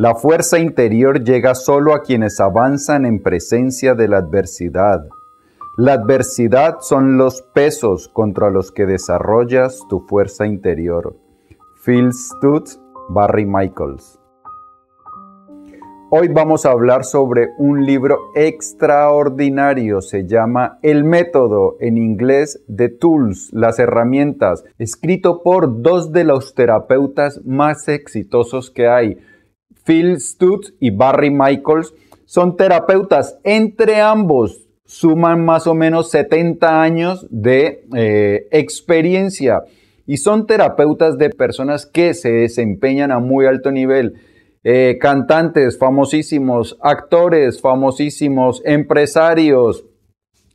La fuerza interior llega solo a quienes avanzan en presencia de la adversidad. La adversidad son los pesos contra los que desarrollas tu fuerza interior. Phil Stutz, Barry Michaels. Hoy vamos a hablar sobre un libro extraordinario, se llama El método, en inglés The Tools, las herramientas, escrito por dos de los terapeutas más exitosos que hay, Phil Stutz y Barry Michaels. Son terapeutas, entre ambos suman más o menos 70 años de eh, experiencia y son terapeutas de personas que se desempeñan a muy alto nivel eh, cantantes famosísimos, actores famosísimos, empresarios,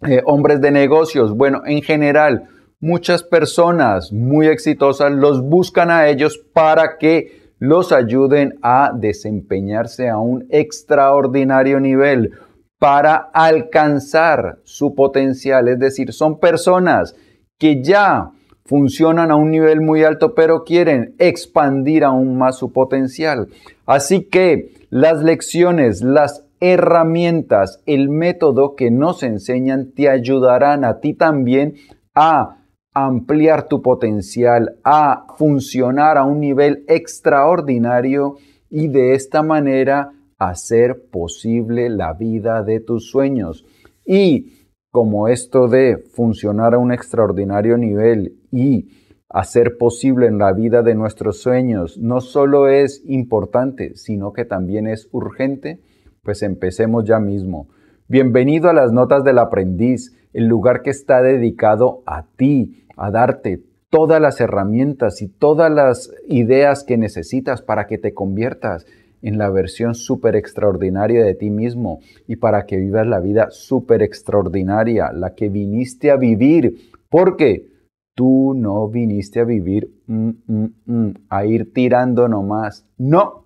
eh, hombres de negocios, bueno, en general, muchas personas muy exitosas los buscan a ellos para que los ayuden a desempeñarse a un extraordinario nivel, para alcanzar su potencial. Es decir, son personas que ya funcionan a un nivel muy alto, pero quieren expandir aún más su potencial. Así que las lecciones, las herramientas, el método que nos enseñan te ayudarán a ti también a ampliar tu potencial, a funcionar a un nivel extraordinario y de esta manera hacer posible la vida de tus sueños. Y como esto de funcionar a un extraordinario nivel y hacer posible en la vida de nuestros sueños no solo es importante, sino que también es urgente, pues empecemos ya mismo. Bienvenido a las Notas del Aprendiz, el lugar que está dedicado a ti, a darte todas las herramientas y todas las ideas que necesitas para que te conviertas en la versión súper extraordinaria de ti mismo y para que vivas la vida súper extraordinaria, la que viniste a vivir, porque tú no viniste a vivir mm, mm, mm, a ir tirando nomás. No,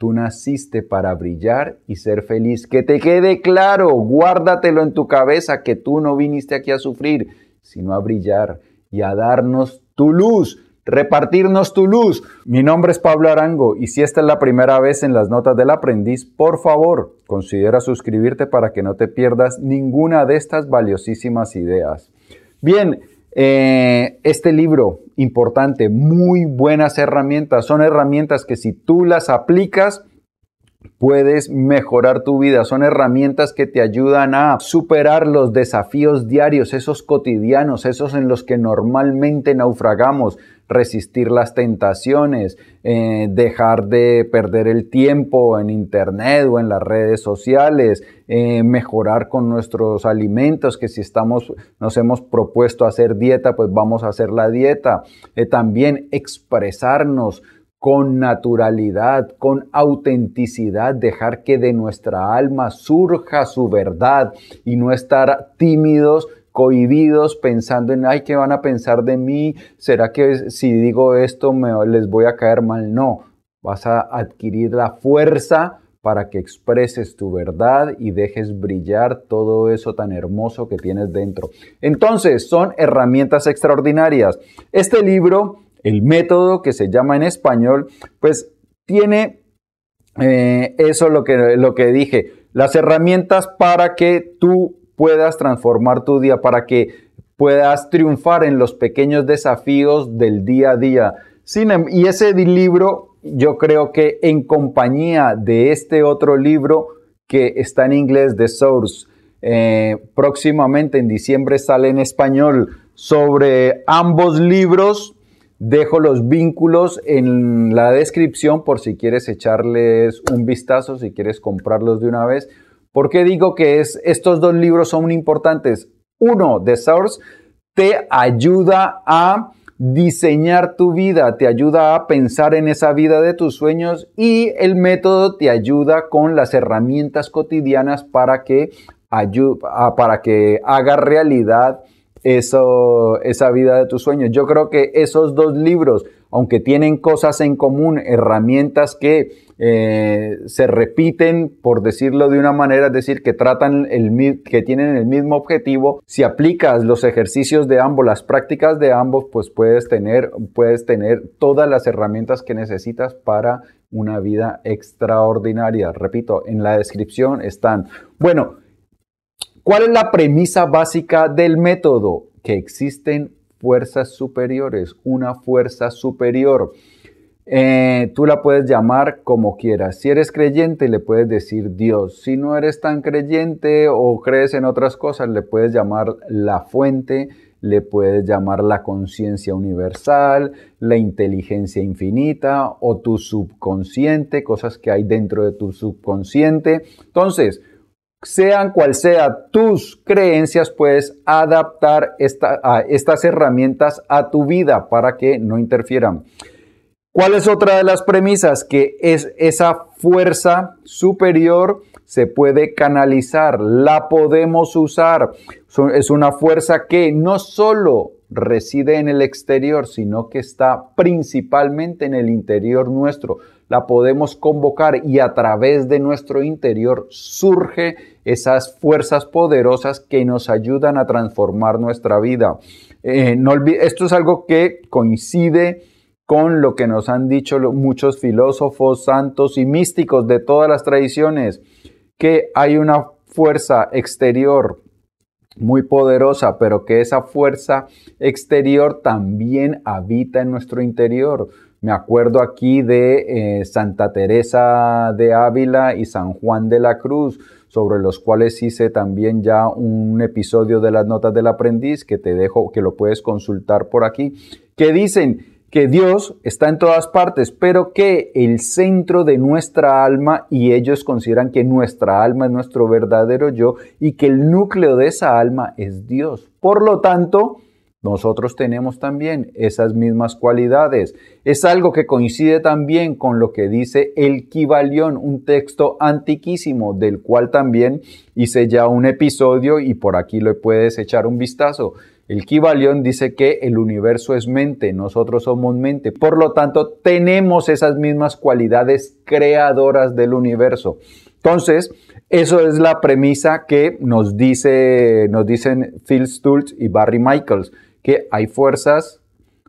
tú naciste para brillar y ser feliz. Que te quede claro, guárdatelo en tu cabeza que tú no viniste aquí a sufrir, sino a brillar y a darnos tu luz repartirnos tu luz. Mi nombre es Pablo Arango y si esta es la primera vez en las notas del aprendiz, por favor, considera suscribirte para que no te pierdas ninguna de estas valiosísimas ideas. Bien, eh, este libro importante, muy buenas herramientas, son herramientas que si tú las aplicas, puedes mejorar tu vida. Son herramientas que te ayudan a superar los desafíos diarios, esos cotidianos, esos en los que normalmente naufragamos, resistir las tentaciones, eh, dejar de perder el tiempo en internet o en las redes sociales, eh, mejorar con nuestros alimentos, que si estamos, nos hemos propuesto hacer dieta, pues vamos a hacer la dieta. Eh, también expresarnos con naturalidad, con autenticidad, dejar que de nuestra alma surja su verdad y no estar tímidos, cohibidos, pensando en, ay, ¿qué van a pensar de mí? ¿Será que si digo esto me, les voy a caer mal? No, vas a adquirir la fuerza para que expreses tu verdad y dejes brillar todo eso tan hermoso que tienes dentro. Entonces, son herramientas extraordinarias. Este libro el método que se llama en español, pues tiene eh, eso lo que, lo que dije, las herramientas para que tú puedas transformar tu día, para que puedas triunfar en los pequeños desafíos del día a día. Em, y ese libro, yo creo que en compañía de este otro libro que está en inglés, The Source, eh, próximamente en diciembre sale en español, sobre ambos libros Dejo los vínculos en la descripción por si quieres echarles un vistazo, si quieres comprarlos de una vez. ¿Por qué digo que es, estos dos libros son importantes? Uno, The Source, te ayuda a diseñar tu vida, te ayuda a pensar en esa vida de tus sueños y el método te ayuda con las herramientas cotidianas para que, para que haga realidad eso, esa vida de tus sueños. Yo creo que esos dos libros, aunque tienen cosas en común, herramientas que eh, se repiten, por decirlo de una manera, es decir, que tratan el, que tienen el mismo objetivo. Si aplicas los ejercicios de ambos, las prácticas de ambos, pues puedes tener, puedes tener todas las herramientas que necesitas para una vida extraordinaria. Repito, en la descripción están. Bueno, ¿cuál es la premisa básica del método? Que existen fuerzas superiores, una fuerza superior. Eh, tú la puedes llamar como quieras. Si eres creyente, le puedes decir Dios. Si no eres tan creyente o crees en otras cosas, le puedes llamar la fuente, le puedes llamar la conciencia universal, la inteligencia infinita o tu subconsciente, cosas que hay dentro de tu subconsciente. Entonces, sean cual sea tus creencias, puedes adaptar estas herramientas a tu vida para que no interfieran. ¿Cuál es otra de las premisas? Que es esa fuerza superior se puede canalizar, la podemos usar. Es una fuerza que no solo reside en el exterior, sino que está principalmente en el interior nuestro. La podemos convocar y a través de nuestro interior surge esas fuerzas poderosas que nos ayudan a transformar nuestra vida. Eh, esto es algo que coincide con lo que nos han dicho muchos filósofos, santos y místicos de todas las tradiciones, que hay una fuerza exterior muy poderosa, pero que esa fuerza exterior también habita en nuestro interior. Me acuerdo aquí de eh, Santa Teresa de Ávila y San Juan de la Cruz, sobre los cuales hice también ya un episodio de las notas del aprendiz que te dejo, que lo puedes consultar por aquí, que dicen que Dios está en todas partes, pero que el centro de nuestra alma, y ellos consideran que nuestra alma es nuestro verdadero yo, y que el núcleo de esa alma es Dios. Por lo tanto, nosotros tenemos también esas mismas cualidades. Es algo que coincide también con lo que dice el Kibalión, un texto antiquísimo del cual también hice ya un episodio y por aquí le puedes echar un vistazo. El Kibalión dice que el universo es mente, nosotros somos mente. Por lo tanto, tenemos esas mismas cualidades creadoras del universo. Entonces, eso es la premisa que nos, dice, nos dicen Phil Stultz y Barry Michaels, que hay fuerzas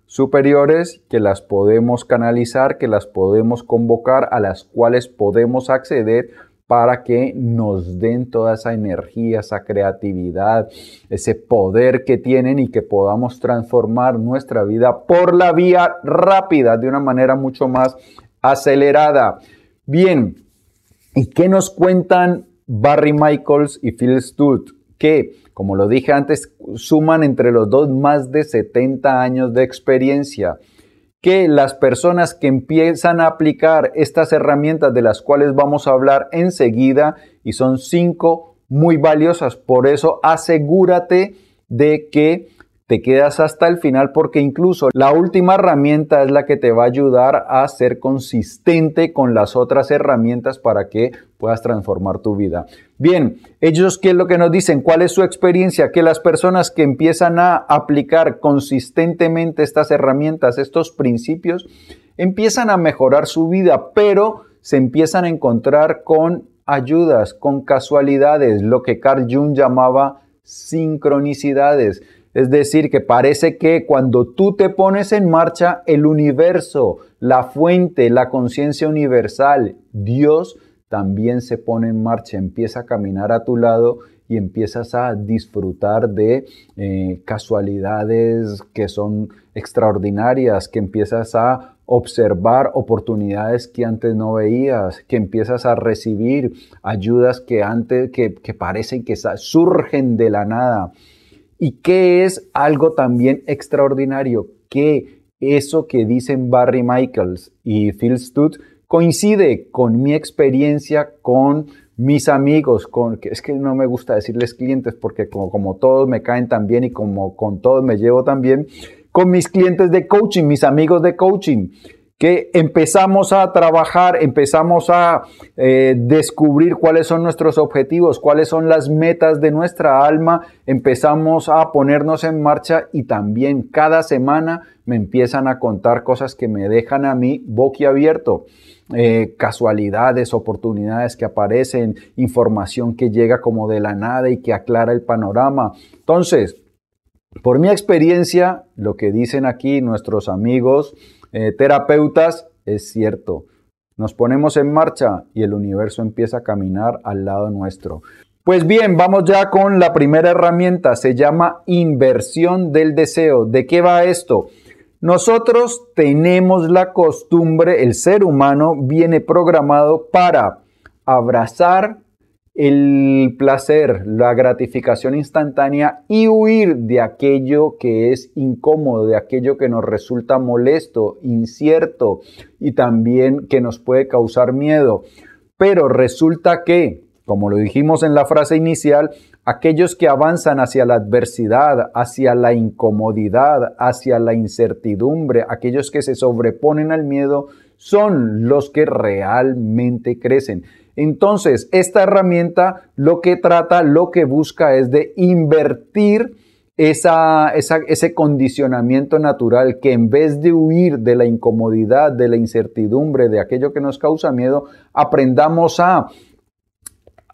superiores que las podemos canalizar, que las podemos convocar, a las cuales podemos acceder para que nos den toda esa energía, esa creatividad, ese poder que tienen y que podamos transformar nuestra vida por la vía rápida, de una manera mucho más acelerada. Bien, ¿y qué nos cuentan Barry Michaels y Phil Stutt? Que, como lo dije antes, suman entre los dos más de 70 años de experiencia que las personas que empiezan a aplicar estas herramientas de las cuales vamos a hablar enseguida, y son cinco muy valiosas, por eso asegúrate de que te quedas hasta el final porque incluso la última herramienta es la que te va a ayudar a ser consistente con las otras herramientas para que puedas transformar tu vida. Bien, ellos qué es lo que nos dicen, cuál es su experiencia, que las personas que empiezan a aplicar consistentemente estas herramientas, estos principios, empiezan a mejorar su vida, pero se empiezan a encontrar con ayudas, con casualidades, lo que Carl Jung llamaba sincronicidades. Es decir, que parece que cuando tú te pones en marcha, el universo, la fuente, la conciencia universal, Dios, también se pone en marcha, empieza a caminar a tu lado y empiezas a disfrutar de eh, casualidades que son extraordinarias, que empiezas a observar oportunidades que antes no veías, que empiezas a recibir ayudas que antes, que, que parecen que surgen de la nada. ¿Y qué es algo también extraordinario? Que eso que dicen Barry Michaels y Phil Stutz coincide con mi experiencia con mis amigos, con, que es que no me gusta decirles clientes porque como, como todos me caen tan bien y como con todos me llevo tan bien, con mis clientes de coaching, mis amigos de coaching, que empezamos a trabajar, empezamos a eh, descubrir cuáles son nuestros objetivos, cuáles son las metas de nuestra alma, empezamos a ponernos en marcha y también cada semana me empiezan a contar cosas que me dejan a mí boquiabierto. Eh, casualidades, oportunidades que aparecen, información que llega como de la nada y que aclara el panorama. Entonces, por mi experiencia, lo que dicen aquí nuestros amigos, eh, terapeutas, es cierto. Nos ponemos en marcha y el universo empieza a caminar al lado nuestro. Pues bien, vamos ya con la primera herramienta. Se llama inversión del deseo. ¿De qué va esto? Nosotros tenemos la costumbre, el ser humano viene programado para abrazar el placer, la gratificación instantánea y huir de aquello que es incómodo, de aquello que nos resulta molesto, incierto y también que nos puede causar miedo. Pero resulta que, como lo dijimos en la frase inicial, aquellos que avanzan hacia la adversidad, hacia la incomodidad, hacia la incertidumbre, aquellos que se sobreponen al miedo, son los que realmente crecen. Entonces, esta herramienta lo que trata, lo que busca es de invertir ese condicionamiento natural que en vez de huir de la incomodidad, de la incertidumbre, de aquello que nos causa miedo, aprendamos a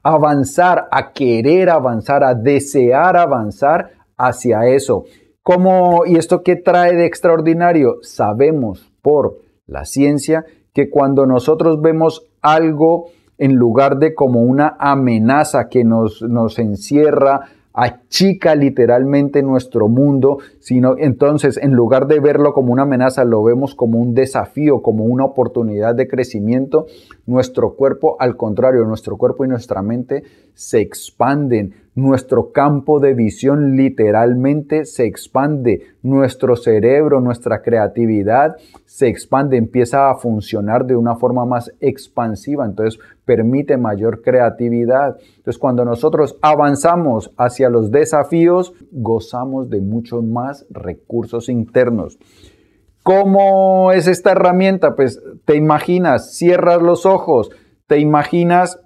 avanzar, a querer avanzar, a desear avanzar hacia eso. ¿Cómo, ¿Y esto qué trae de extraordinario? Sabemos por la ciencia que cuando nosotros vemos algo en lugar de como una amenaza que nos, nos encierra, achica literalmente nuestro mundo, sino entonces en lugar de verlo como una amenaza, lo vemos como un desafío, como una oportunidad de crecimiento, nuestro cuerpo, al contrario, nuestro cuerpo y nuestra mente se expanden, nuestro campo de visión literalmente se expande, nuestro cerebro, nuestra creatividad se expande, empieza a funcionar de una forma más expansiva, entonces permite mayor creatividad. Entonces cuando nosotros avanzamos hacia los desafíos, gozamos de muchos más recursos internos. ¿Cómo es esta herramienta? Pues te imaginas, cierras los ojos, te imaginas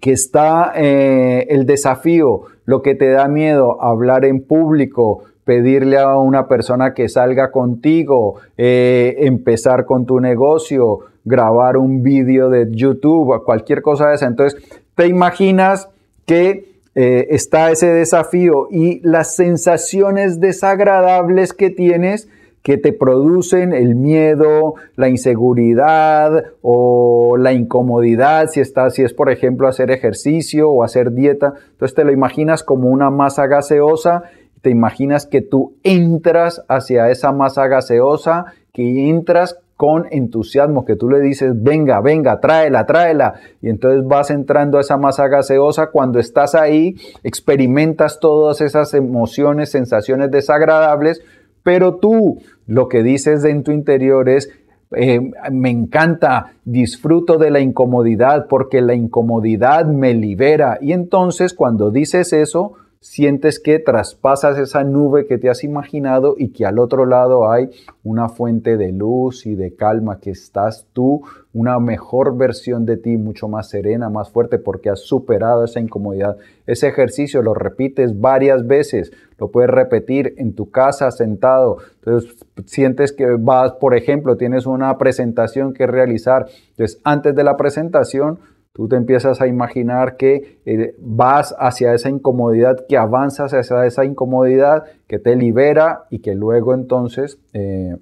que está eh, el desafío, lo que te da miedo, hablar en público, pedirle a una persona que salga contigo, eh, empezar con tu negocio, grabar un vídeo de YouTube, cualquier cosa de esa. Entonces, te imaginas que eh, está ese desafío y las sensaciones desagradables que tienes que te producen el miedo, la inseguridad o la incomodidad, si, está, si es por ejemplo hacer ejercicio o hacer dieta. Entonces te lo imaginas como una masa gaseosa, te imaginas que tú entras hacia esa masa gaseosa, que entras con entusiasmo, que tú le dices, venga, venga, tráela, tráela. Y entonces vas entrando a esa masa gaseosa. Cuando estás ahí, experimentas todas esas emociones, sensaciones desagradables, pero tú lo que dices en tu interior es, eh, me encanta, disfruto de la incomodidad porque la incomodidad me libera. Y entonces cuando dices eso, sientes que traspasas esa nube que te has imaginado y que al otro lado hay una fuente de luz y de calma, que estás tú, una mejor versión de ti, mucho más serena, más fuerte, porque has superado esa incomodidad. Ese ejercicio lo repites varias veces, lo puedes repetir en tu casa sentado. Entonces sientes que vas, por ejemplo, tienes una presentación que realizar. Entonces antes de la presentación, Tú te empiezas a imaginar que eh, vas hacia esa incomodidad, que avanzas hacia esa incomodidad, que te libera y que luego entonces eh,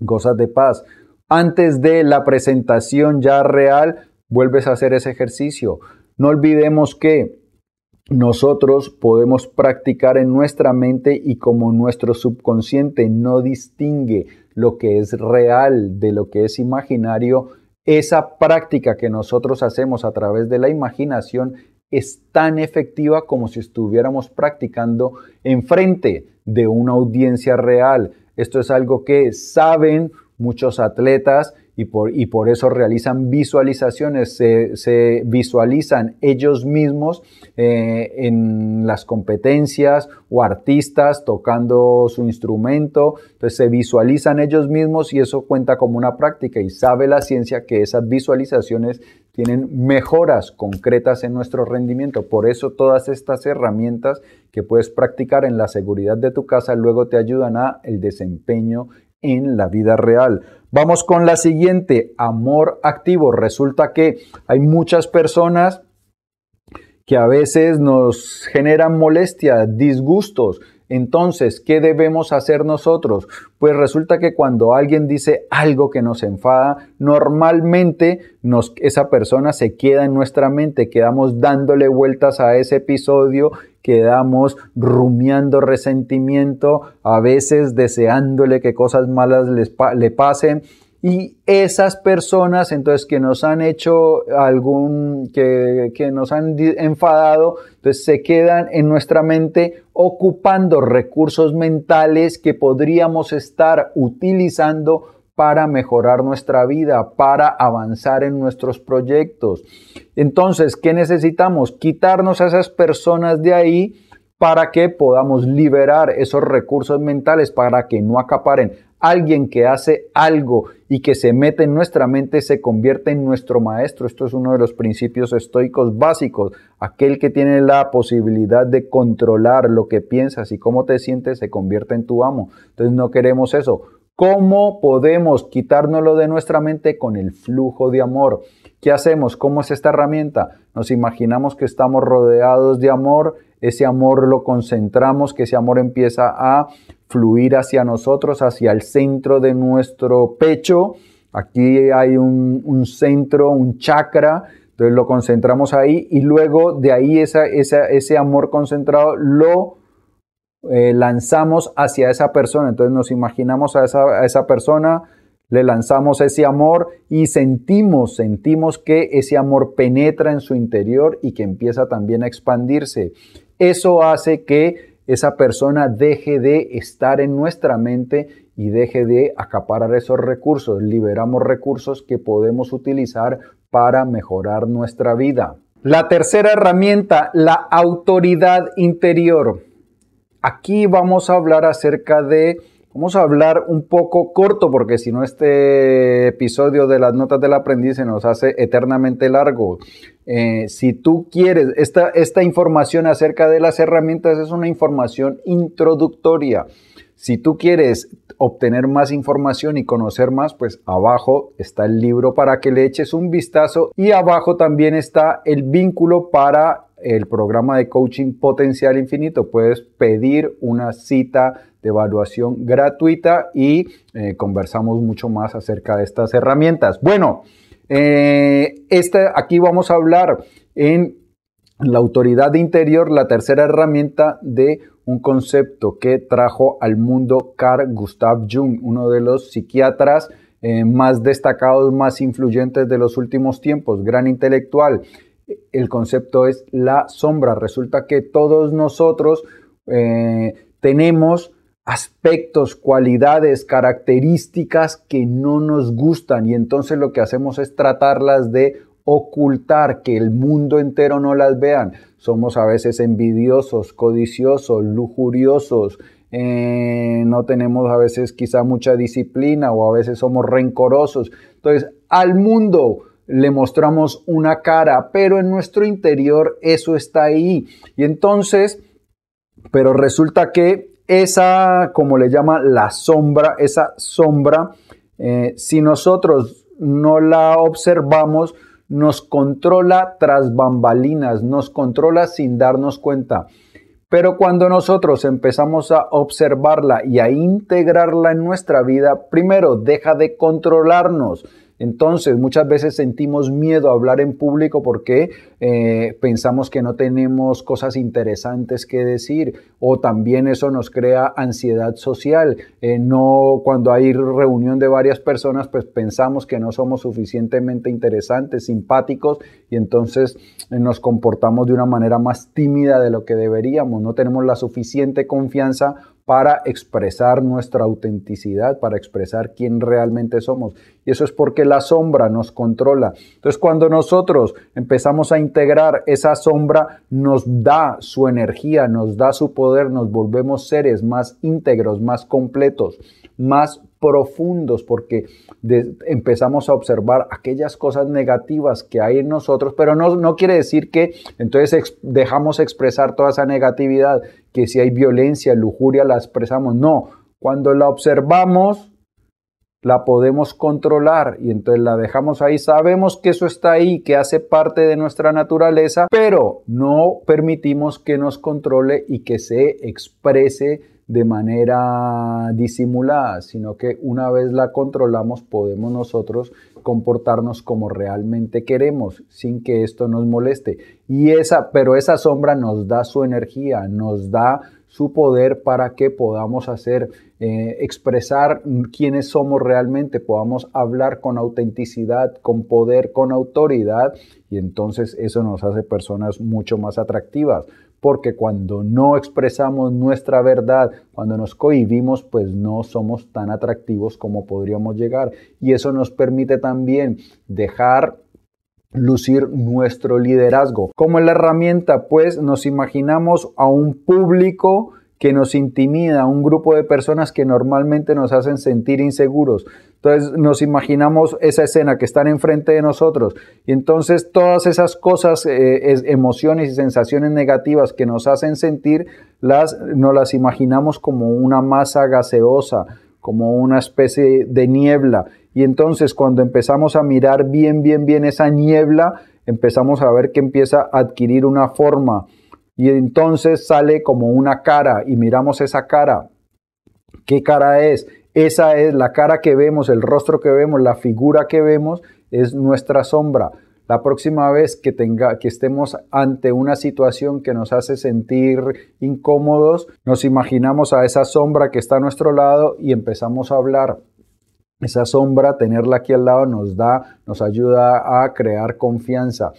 gozas de paz. Antes de la presentación ya real, vuelves a hacer ese ejercicio. No olvidemos que nosotros podemos practicar en nuestra mente y como nuestro subconsciente no distingue lo que es real de lo que es imaginario, esa práctica que nosotros hacemos a través de la imaginación es tan efectiva como si estuviéramos practicando enfrente de una audiencia real. Esto es algo que saben muchos atletas y por, y por eso realizan visualizaciones, se, visualizan ellos mismos eh, en las competencias o artistas tocando su instrumento, entonces se visualizan ellos mismos y eso cuenta como una práctica y sabe la ciencia que esas visualizaciones tienen mejoras concretas en nuestro rendimiento. Por eso todas estas herramientas que puedes practicar en la seguridad de tu casa luego te ayudan a el desempeño en la vida real. Vamos con la siguiente, amor activo. Resulta que hay muchas personas que a veces nos generan molestia, disgustos, entonces, ¿qué debemos hacer nosotros? Pues resulta que cuando alguien dice algo que nos enfada, normalmente esa persona se queda en nuestra mente, quedamos dándole vueltas a ese episodio, quedamos rumiando resentimiento, a veces deseándole que cosas malas le pasen. Y esas personas, entonces, que nos han hecho algún, que, que, nos han enfadado, entonces se quedan en nuestra mente ocupando recursos mentales que podríamos estar utilizando para mejorar nuestra vida, para avanzar en nuestros proyectos. Entonces, ¿qué necesitamos? Quitarnos a esas personas de ahí para que podamos liberar esos recursos mentales, para que no acaparen alguien que hace algo y que se mete en nuestra mente se convierte en nuestro maestro. Esto es uno de los principios estoicos básicos. Aquel que tiene la posibilidad de controlar lo que piensas y cómo te sientes se convierte en tu amo. Entonces no queremos eso. ¿Cómo podemos quitárnoslo de nuestra mente con el flujo de amor? ¿Qué hacemos? ¿Cómo es esta herramienta? Nos imaginamos que estamos rodeados de amor, ese amor lo concentramos, que ese amor empieza a fluir hacia nosotros, hacia el centro de nuestro pecho. Aquí hay un, centro, un chakra, entonces lo concentramos ahí y luego de ahí ese amor concentrado lo eh, lanzamos hacia esa persona. Entonces nos imaginamos a esa, a esa persona, le lanzamos ese amor y sentimos, sentimos que ese amor penetra en su interior y que empieza también a expandirse. Eso hace que esa persona deje de estar en nuestra mente y deje de acaparar esos recursos. Liberamos recursos que podemos utilizar para mejorar nuestra vida. La tercera herramienta, la autoridad interior. Aquí vamos a hablar acerca de Vamos a hablar un poco corto porque si no este episodio de las notas del aprendiz se nos hace eternamente largo. Eh, si tú quieres, esta, esta información acerca de las herramientas es una información introductoria. Si tú quieres obtener más información y conocer más, pues abajo está el libro para que le eches un vistazo y abajo también está el vínculo para el programa de coaching potencial infinito. Puedes pedir una cita de evaluación gratuita y eh, conversamos mucho más acerca de estas herramientas. Bueno, eh, aquí vamos a hablar en la autoridad interior, la tercera herramienta de un concepto que trajo al mundo Carl Gustav Jung, uno de los psiquiatras eh, más destacados, más influyentes de los últimos tiempos, gran intelectual. El concepto es la sombra. Resulta que todos nosotros tenemos aspectos, cualidades, características que no nos gustan y entonces lo que hacemos es tratarlas de ocultar, que el mundo entero no las vean. Somos a veces envidiosos, codiciosos, lujuriosos, eh, no tenemos a veces quizá mucha disciplina o a veces somos rencorosos. Entonces, al mundo le mostramos una cara, pero en nuestro interior eso está ahí. Y entonces, pero resulta que esa, como le llama la sombra, esa sombra, eh, si nosotros no la observamos, nos controla tras bambalinas, nos controla sin darnos cuenta. Pero cuando nosotros empezamos a observarla y a integrarla en nuestra vida, primero deja de controlarnos, entonces, muchas veces sentimos miedo a hablar en público porque eh, pensamos que no tenemos cosas interesantes que decir o también eso nos crea ansiedad social. Eh, no, cuando hay reunión de varias personas, pues pensamos que no somos suficientemente interesantes, simpáticos y entonces eh, nos comportamos de una manera más tímida de lo que deberíamos. No tenemos la suficiente confianza para expresar nuestra autenticidad, para expresar quién realmente somos. Y eso es porque la sombra nos controla. Entonces cuando nosotros empezamos a integrar esa sombra, nos da su energía, nos da su poder, nos volvemos seres más íntegros, más completos, más profundos porque empezamos a observar aquellas cosas negativas que hay en nosotros, pero no, no quiere decir que entonces dejamos expresar toda esa negatividad, que si hay violencia, lujuria, la expresamos. No, cuando la observamos, la podemos controlar y entonces la dejamos ahí. Sabemos que eso está ahí, que hace parte de nuestra naturaleza, pero no permitimos que nos controle y que se exprese de manera disimulada, sino que una vez la controlamos podemos nosotros comportarnos como realmente queremos sin que esto nos moleste. Y esa, pero esa sombra nos da su energía, nos da su poder para que podamos hacer, eh, expresar quiénes somos realmente, podamos hablar con autenticidad, con poder, con autoridad, y entonces eso nos hace personas mucho más atractivas porque cuando no expresamos nuestra verdad, cuando nos cohibimos, pues no somos tan atractivos como podríamos llegar. Y eso nos permite también dejar lucir nuestro liderazgo. Como la herramienta, pues nos imaginamos a un público que nos intimida, un grupo de personas que normalmente nos hacen sentir inseguros. Entonces nos imaginamos esa escena que están enfrente de nosotros y entonces todas esas cosas, eh, emociones y sensaciones negativas que nos hacen sentir, las, nos las imaginamos como una masa gaseosa, como una especie de niebla. Y entonces cuando empezamos a mirar bien, bien, bien esa niebla, empezamos a ver que empieza a adquirir una forma y entonces sale como una cara y miramos esa cara. ¿Qué cara es? Esa es la cara que vemos, el rostro que vemos, la figura que vemos, es nuestra sombra. La próxima vez que, tenga, que estemos ante una situación que nos hace sentir incómodos, nos imaginamos a esa sombra que está a nuestro lado y empezamos a hablar. Esa sombra, tenerla aquí al lado, nos da, nos ayuda a crear confianza.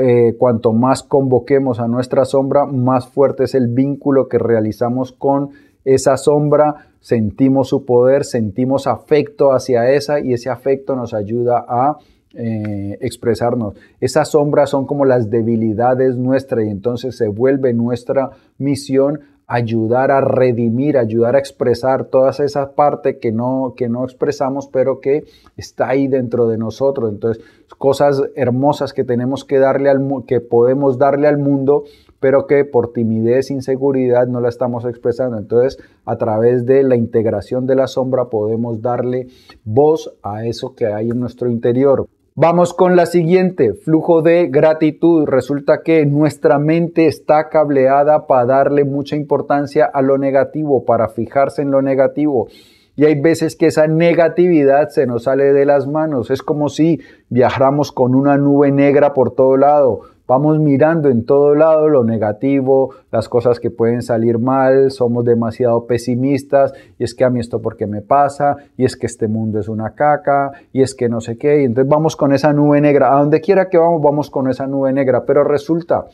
Eh, cuanto más convoquemos a nuestra sombra, más fuerte es el vínculo que realizamos con esa sombra, sentimos su poder, sentimos afecto hacia esa y ese afecto nos ayuda a eh, expresarnos. Esas sombras son como las debilidades nuestras y entonces se vuelve nuestra misión ayudar a redimir, ayudar a expresar todas esas partes que no, que no expresamos, pero que está ahí dentro de nosotros. Entonces, cosas hermosas que tenemos que darle al que podemos darle al mundo, pero que por timidez, inseguridad no la estamos expresando. Entonces, a través de la integración de la sombra podemos darle voz a eso que hay en nuestro interior. Vamos con la siguiente, flujo de gratitud. Resulta que nuestra mente está cableada para darle mucha importancia a lo negativo, para fijarse en lo negativo. Y hay veces que esa negatividad se nos sale de las manos. Es como si viajáramos con una nube negra por todo lado Vamos mirando en todo lado lo negativo, las cosas que pueden salir mal, somos demasiado pesimistas y es que a mí esto porque me pasa y es que este mundo es una caca y es que no sé qué. Y entonces vamos con esa nube negra. A donde quiera que vamos, vamos con esa nube negra. Pero resulta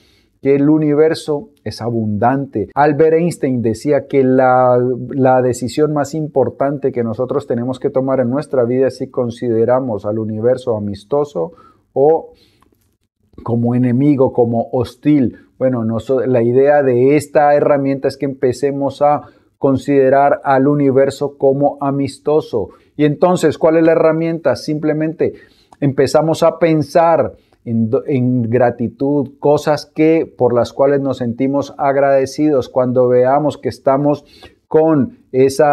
que el universo es abundante. Albert Einstein decía que la, la, decisión más importante que nosotros tenemos que tomar en nuestra vida es si consideramos al universo amistoso o como enemigo, como hostil. Bueno, la idea de esta herramienta es que empecemos a considerar al universo como amistoso. Y entonces, ¿cuál es la herramienta? Simplemente empezamos a pensar en, en, gratitud, cosas que por las cuales nos sentimos agradecidos cuando veamos que estamos con ese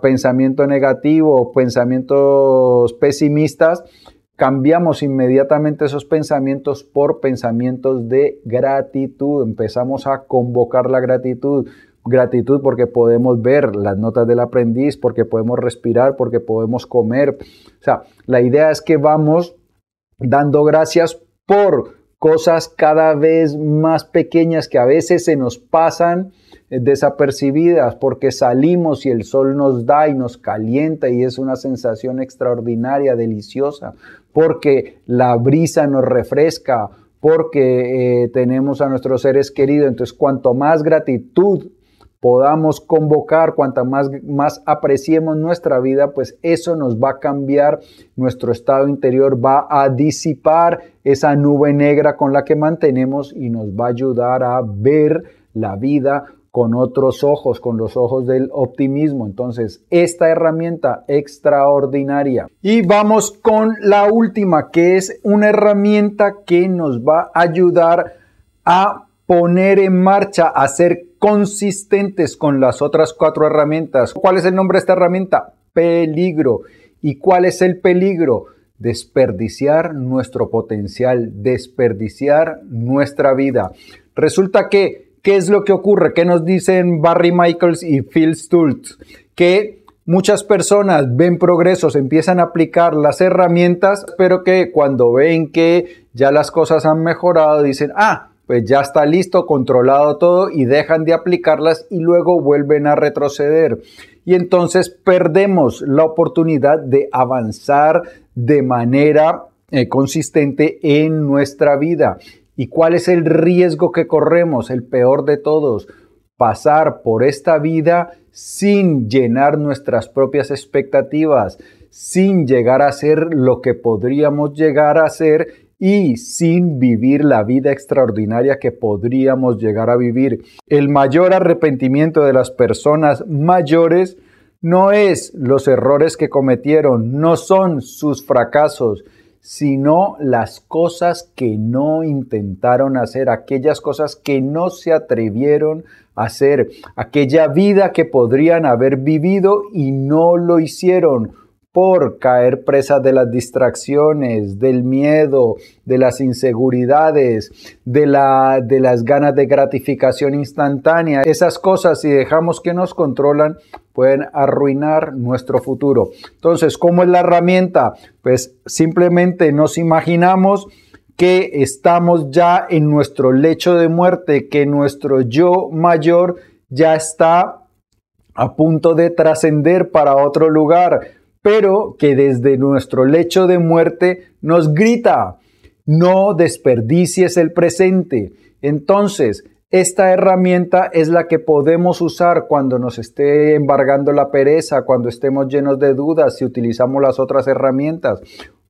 pensamiento negativo, pensamientos pesimistas, cambiamos inmediatamente esos pensamientos por pensamientos de gratitud. Empezamos a convocar la gratitud. Gratitud porque podemos ver las notas del aprendiz, porque podemos respirar, porque podemos comer. O sea, la idea es que vamos dando gracias por cosas cada vez más pequeñas que a veces se nos pasan desapercibidas porque salimos y el sol nos da y nos calienta y es una sensación extraordinaria, deliciosa, porque la brisa nos refresca, porque eh, tenemos a nuestros seres queridos. Entonces, cuanto más gratitud podamos convocar, cuanta más, más apreciemos nuestra vida, pues eso nos va a cambiar nuestro estado interior, va a disipar esa nube negra con la que mantenemos y nos va a ayudar a ver la vida con otros ojos, con los ojos del optimismo. Entonces, esta herramienta extraordinaria. Y vamos con la última, que es una herramienta que nos va a ayudar a poner en marcha, a ser consistentes con las otras cuatro herramientas. ¿Cuál es el nombre de esta herramienta? Peligro. ¿Y cuál es el peligro? Desperdiciar nuestro potencial, desperdiciar nuestra vida. Resulta que ¿Qué es lo que ocurre? ¿Qué nos dicen Barry Michaels y Phil Stultz? Que muchas personas ven progresos, empiezan a aplicar las herramientas, pero que cuando ven que ya las cosas han mejorado, dicen, ah, pues ya está listo, controlado todo y dejan de aplicarlas y luego vuelven a retroceder. Y entonces perdemos la oportunidad de avanzar de manera eh, consistente en nuestra vida. ¿Y cuál es el riesgo que corremos? El peor de todos, pasar por esta vida sin llenar nuestras propias expectativas, sin llegar a ser lo que podríamos llegar a ser y sin vivir la vida extraordinaria que podríamos llegar a vivir. El mayor arrepentimiento de las personas mayores no es los errores que cometieron, no son sus fracasos, sino las cosas que no intentaron hacer, aquellas cosas que no se atrevieron a hacer, aquella vida que podrían haber vivido y no lo hicieron por caer presa de las distracciones, del miedo, de las inseguridades, de, la, de las ganas de gratificación instantánea. Esas cosas, si dejamos que nos controlan, pueden arruinar nuestro futuro. Entonces, ¿cómo es la herramienta? Pues simplemente nos imaginamos que estamos ya en nuestro lecho de muerte, que nuestro yo mayor ya está a punto de trascender para otro lugar, pero que desde nuestro lecho de muerte nos grita, no desperdicies el presente. Entonces, esta herramienta es la que podemos usar cuando nos esté embargando la pereza, cuando estemos llenos de dudas, si utilizamos las otras herramientas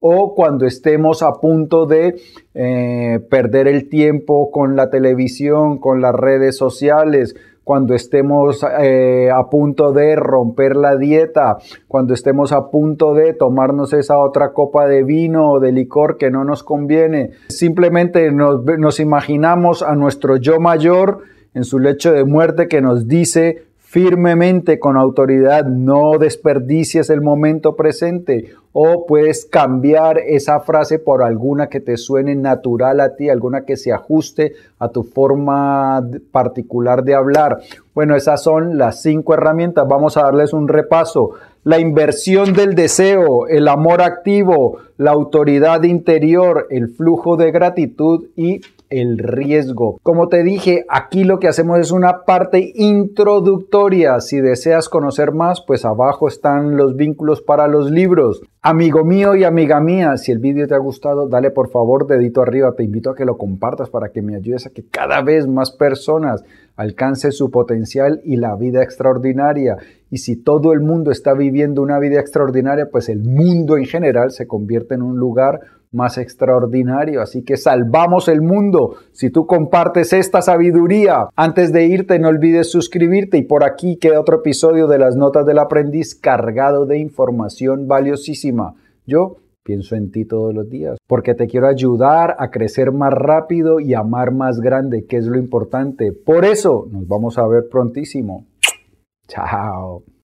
o cuando estemos a punto de eh, perder el tiempo con la televisión, con las redes sociales, cuando estemos eh, a punto de romper la dieta, cuando estemos a punto de tomarnos esa otra copa de vino o de licor que no nos conviene. Simplemente nos, nos imaginamos a nuestro yo mayor en su lecho de muerte que nos dice firmemente con autoridad, no desperdicies el momento presente o puedes cambiar esa frase por alguna que te suene natural a ti, alguna que se ajuste a tu forma particular de hablar. Bueno, esas son las cinco herramientas. Vamos a darles un repaso. La inversión del deseo, el amor activo, la autoridad interior, el flujo de gratitud y el riesgo. Como te dije, aquí lo que hacemos es una parte introductoria. Si deseas conocer más, pues abajo están los vínculos para los libros. Amigo mío y amiga mía, si el vídeo te ha gustado, dale por favor dedito arriba. Te invito a que lo compartas para que me ayudes a que cada vez más personas alcancen su potencial y la vida extraordinaria. Y si todo el mundo está viviendo una vida extraordinaria, pues el mundo en general se convierte en un lugar más extraordinario. Así que salvamos el mundo si tú compartes esta sabiduría. Antes de irte, no olvides suscribirte y por aquí queda otro episodio de las notas del aprendiz cargado de información valiosísima. Yo pienso en ti todos los días porque te quiero ayudar a crecer más rápido y amar más grande, que es lo importante. Por eso nos vamos a ver prontísimo. Chao.